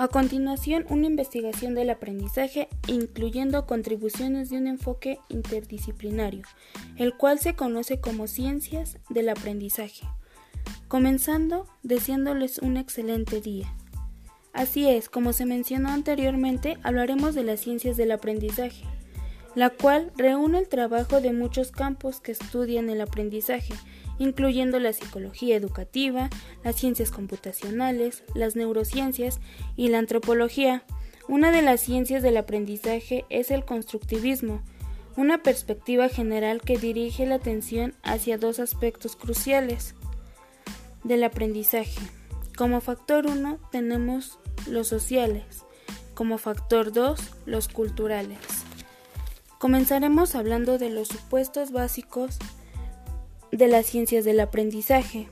A continuación, una investigación del aprendizaje incluyendo contribuciones de un enfoque interdisciplinario, el cual se conoce como ciencias del aprendizaje. Comenzando deseándoles un excelente día. Así es, como se mencionó anteriormente, hablaremos de las ciencias del aprendizaje, la cual reúne el trabajo de muchos campos que estudian el aprendizaje, incluyendo la psicología educativa, las ciencias computacionales, las neurociencias y la antropología. Una de las ciencias del aprendizaje es el constructivismo, una perspectiva general que dirige la atención hacia dos aspectos cruciales del aprendizaje. Como factor 1 tenemos los sociales, como factor 2 los culturales. Comenzaremos hablando de los supuestos básicos de las ciencias del aprendizaje.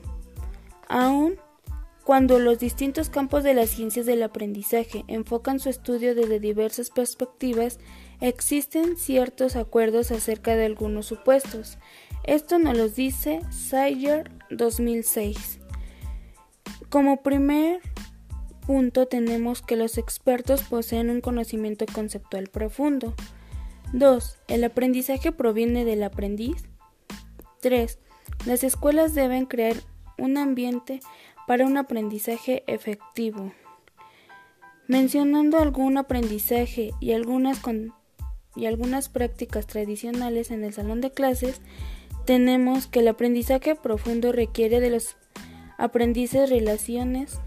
Aun cuando los distintos campos de las ciencias del aprendizaje enfocan su estudio desde diversas perspectivas, existen ciertos acuerdos acerca de algunos supuestos. Esto nos lo dice Sayer 2006. Como primer punto tenemos que los expertos poseen un conocimiento conceptual profundo. 2. El aprendizaje proviene del aprendiz. 3. Las escuelas deben crear un ambiente para un aprendizaje efectivo. Mencionando algún aprendizaje y algunas, y algunas prácticas tradicionales en el salón de clases, tenemos que el aprendizaje profundo requiere de los aprendices relaciones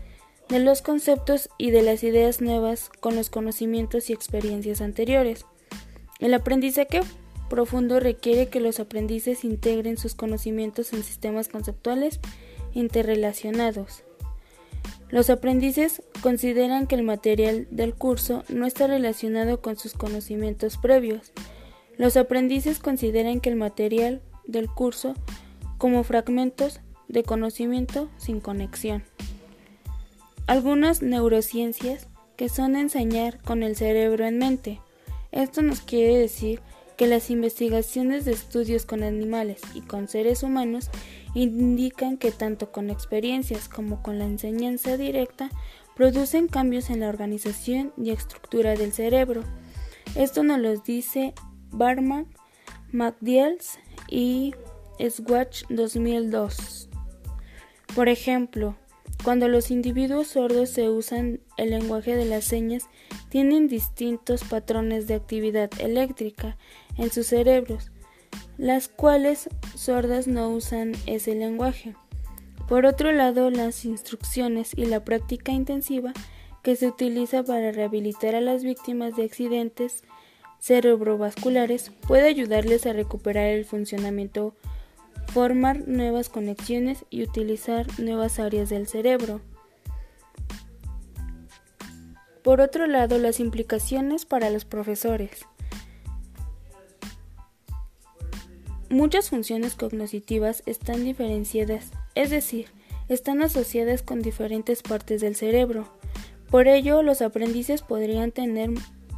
de los conceptos y de las ideas nuevas con los conocimientos y experiencias anteriores. El aprendizaje profundo requiere que los aprendices integren sus conocimientos en sistemas conceptuales interrelacionados. Los aprendices consideran que el material del curso no está relacionado con sus conocimientos previos. Los aprendices consideran que el material del curso como fragmentos de conocimiento sin conexión. Algunas neurociencias que son enseñar con el cerebro en mente. Esto nos quiere decir que las investigaciones de estudios con animales y con seres humanos indican que tanto con experiencias como con la enseñanza directa producen cambios en la organización y estructura del cerebro. Esto nos lo dice Barman, McDiels y Swatch 2002. Por ejemplo, cuando los individuos sordos se usan el lenguaje de las señas, tienen distintos patrones de actividad eléctrica en sus cerebros, las cuales sordas no usan ese lenguaje. Por otro lado, las instrucciones y la práctica intensiva que se utiliza para rehabilitar a las víctimas de accidentes cerebrovasculares puede ayudarles a recuperar el funcionamiento formar nuevas conexiones y utilizar nuevas áreas del cerebro. Por otro lado, las implicaciones para los profesores. Muchas funciones cognitivas están diferenciadas, es decir, están asociadas con diferentes partes del cerebro. Por ello, los aprendices podrían tener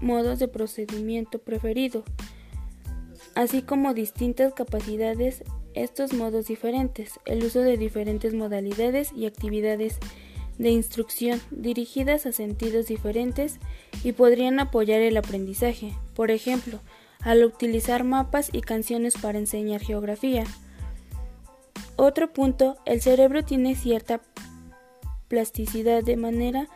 modos de procedimiento preferido, así como distintas capacidades estos modos diferentes, el uso de diferentes modalidades y actividades de instrucción dirigidas a sentidos diferentes y podrían apoyar el aprendizaje, por ejemplo, al utilizar mapas y canciones para enseñar geografía. Otro punto, el cerebro tiene cierta plasticidad de manera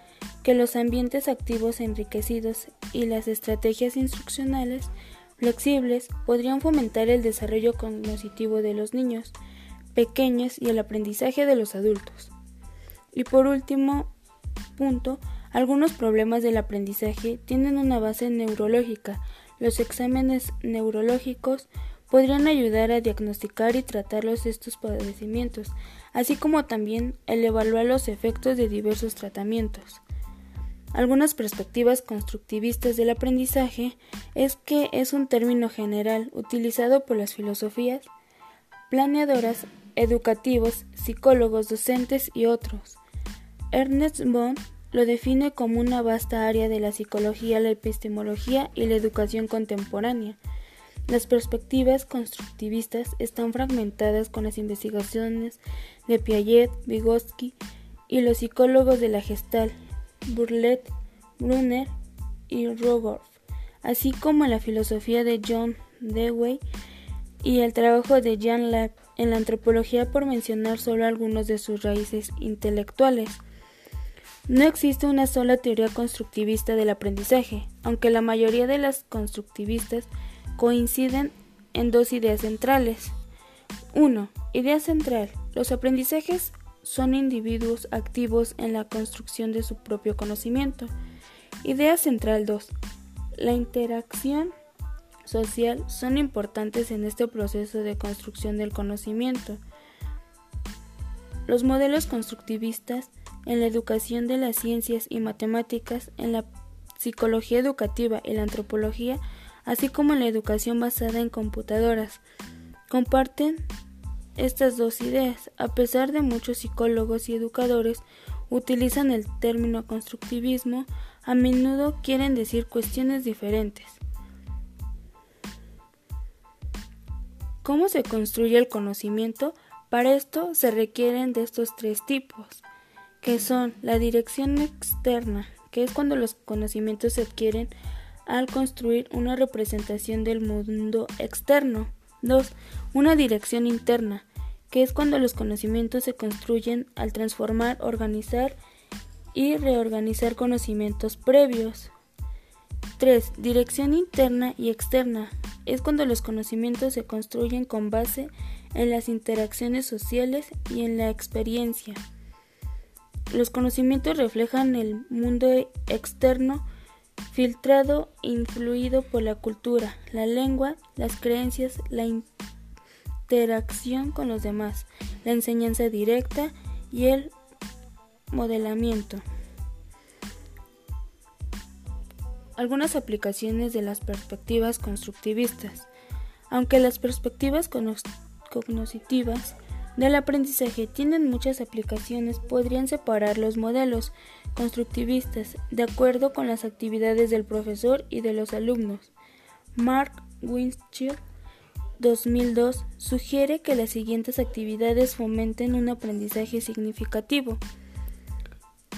que los ambientes activos enriquecidos y las estrategias instruccionales flexibles podrían fomentar el desarrollo cognitivo de los niños pequeños y el aprendizaje de los adultos. Y por último punto, algunos problemas del aprendizaje tienen una base neurológica. Los exámenes neurológicos podrían ayudar a diagnosticar y tratar estos padecimientos, así como también el evaluar los efectos de diversos tratamientos. Algunas perspectivas constructivistas del aprendizaje es que es un término general utilizado por las filosofías planeadoras, educativos, psicólogos, docentes y otros. Ernest Bond lo define como una vasta área de la psicología, la epistemología y la educación contemporánea. Las perspectivas constructivistas están fragmentadas con las investigaciones de Piaget, Vygotsky y los psicólogos de la Gestalt Burlet, Brunner y Rogoff, así como la filosofía de John Dewey y el trabajo de Jan Lapp en la antropología por mencionar solo algunos de sus raíces intelectuales. No existe una sola teoría constructivista del aprendizaje, aunque la mayoría de las constructivistas coinciden en dos ideas centrales. 1. Idea central. Los aprendizajes son individuos activos en la construcción de su propio conocimiento. Idea central 2. La interacción social son importantes en este proceso de construcción del conocimiento. Los modelos constructivistas en la educación de las ciencias y matemáticas, en la psicología educativa y la antropología, así como en la educación basada en computadoras, comparten estas dos ideas, a pesar de muchos psicólogos y educadores utilizan el término constructivismo, a menudo quieren decir cuestiones diferentes. ¿Cómo se construye el conocimiento? Para esto se requieren de estos tres tipos, que son la dirección externa, que es cuando los conocimientos se adquieren al construir una representación del mundo externo. 2. Una dirección interna, que es cuando los conocimientos se construyen al transformar, organizar y reorganizar conocimientos previos. 3. Dirección interna y externa, es cuando los conocimientos se construyen con base en las interacciones sociales y en la experiencia. Los conocimientos reflejan el mundo externo filtrado e influido por la cultura, la lengua, las creencias, la interacción con los demás, la enseñanza directa y el modelamiento. algunas aplicaciones de las perspectivas constructivistas. Aunque las perspectivas cognitivas del aprendizaje tienen muchas aplicaciones, podrían separar los modelos constructivistas de acuerdo con las actividades del profesor y de los alumnos. Mark Winchell 2002 sugiere que las siguientes actividades fomenten un aprendizaje significativo.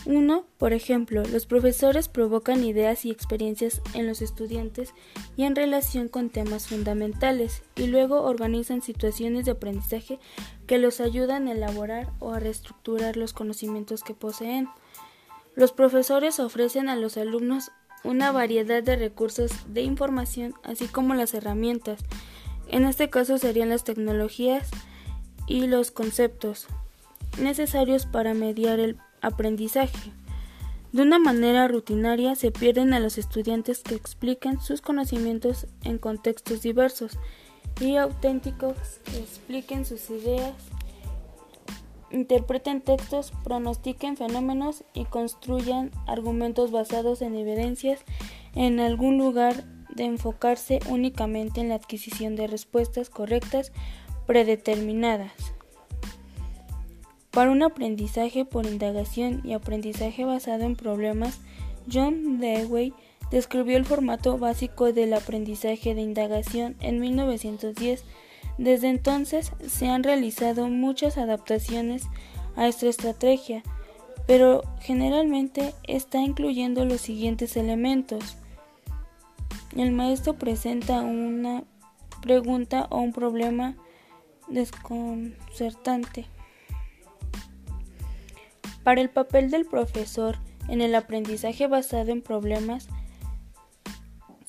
1. Por ejemplo, los profesores provocan ideas y experiencias en los estudiantes y en relación con temas fundamentales, y luego organizan situaciones de aprendizaje que los ayudan a elaborar o a reestructurar los conocimientos que poseen. Los profesores ofrecen a los alumnos una variedad de recursos de información, así como las herramientas. En este caso serían las tecnologías y los conceptos necesarios para mediar el aprendizaje. De una manera rutinaria se pierden a los estudiantes que expliquen sus conocimientos en contextos diversos y auténticos que expliquen sus ideas, interpreten textos, pronostiquen fenómenos y construyan argumentos basados en evidencias en algún lugar de enfocarse únicamente en la adquisición de respuestas correctas predeterminadas. Para un aprendizaje por indagación y aprendizaje basado en problemas, John Dewey describió el formato básico del aprendizaje de indagación en 1910. Desde entonces se han realizado muchas adaptaciones a esta estrategia, pero generalmente está incluyendo los siguientes elementos. El maestro presenta una pregunta o un problema desconcertante. Para el papel del profesor en el aprendizaje basado en problemas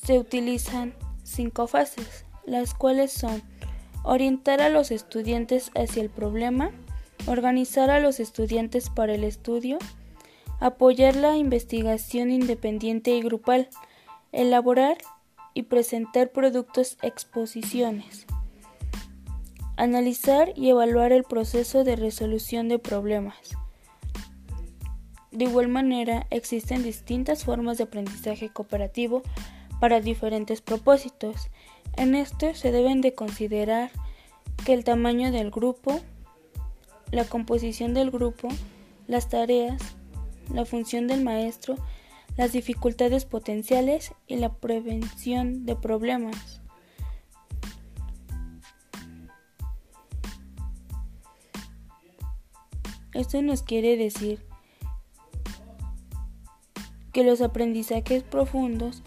se utilizan cinco fases, las cuales son orientar a los estudiantes hacia el problema, organizar a los estudiantes para el estudio, apoyar la investigación independiente y grupal, elaborar y presentar productos exposiciones, analizar y evaluar el proceso de resolución de problemas. De igual manera, existen distintas formas de aprendizaje cooperativo para diferentes propósitos. En esto se deben de considerar que el tamaño del grupo, la composición del grupo, las tareas, la función del maestro, las dificultades potenciales y la prevención de problemas. Esto nos quiere decir que los aprendizajes profundos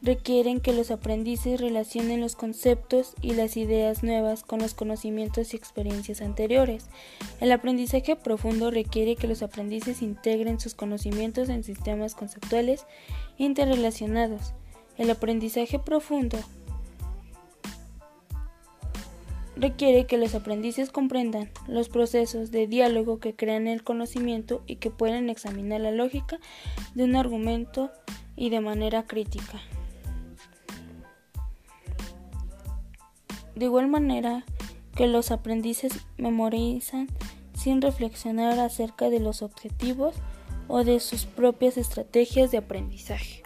requieren que los aprendices relacionen los conceptos y las ideas nuevas con los conocimientos y experiencias anteriores. El aprendizaje profundo requiere que los aprendices integren sus conocimientos en sistemas conceptuales interrelacionados. El aprendizaje profundo requiere que los aprendices comprendan los procesos de diálogo que crean el conocimiento y que puedan examinar la lógica de un argumento y de manera crítica. De igual manera que los aprendices memorizan sin reflexionar acerca de los objetivos o de sus propias estrategias de aprendizaje.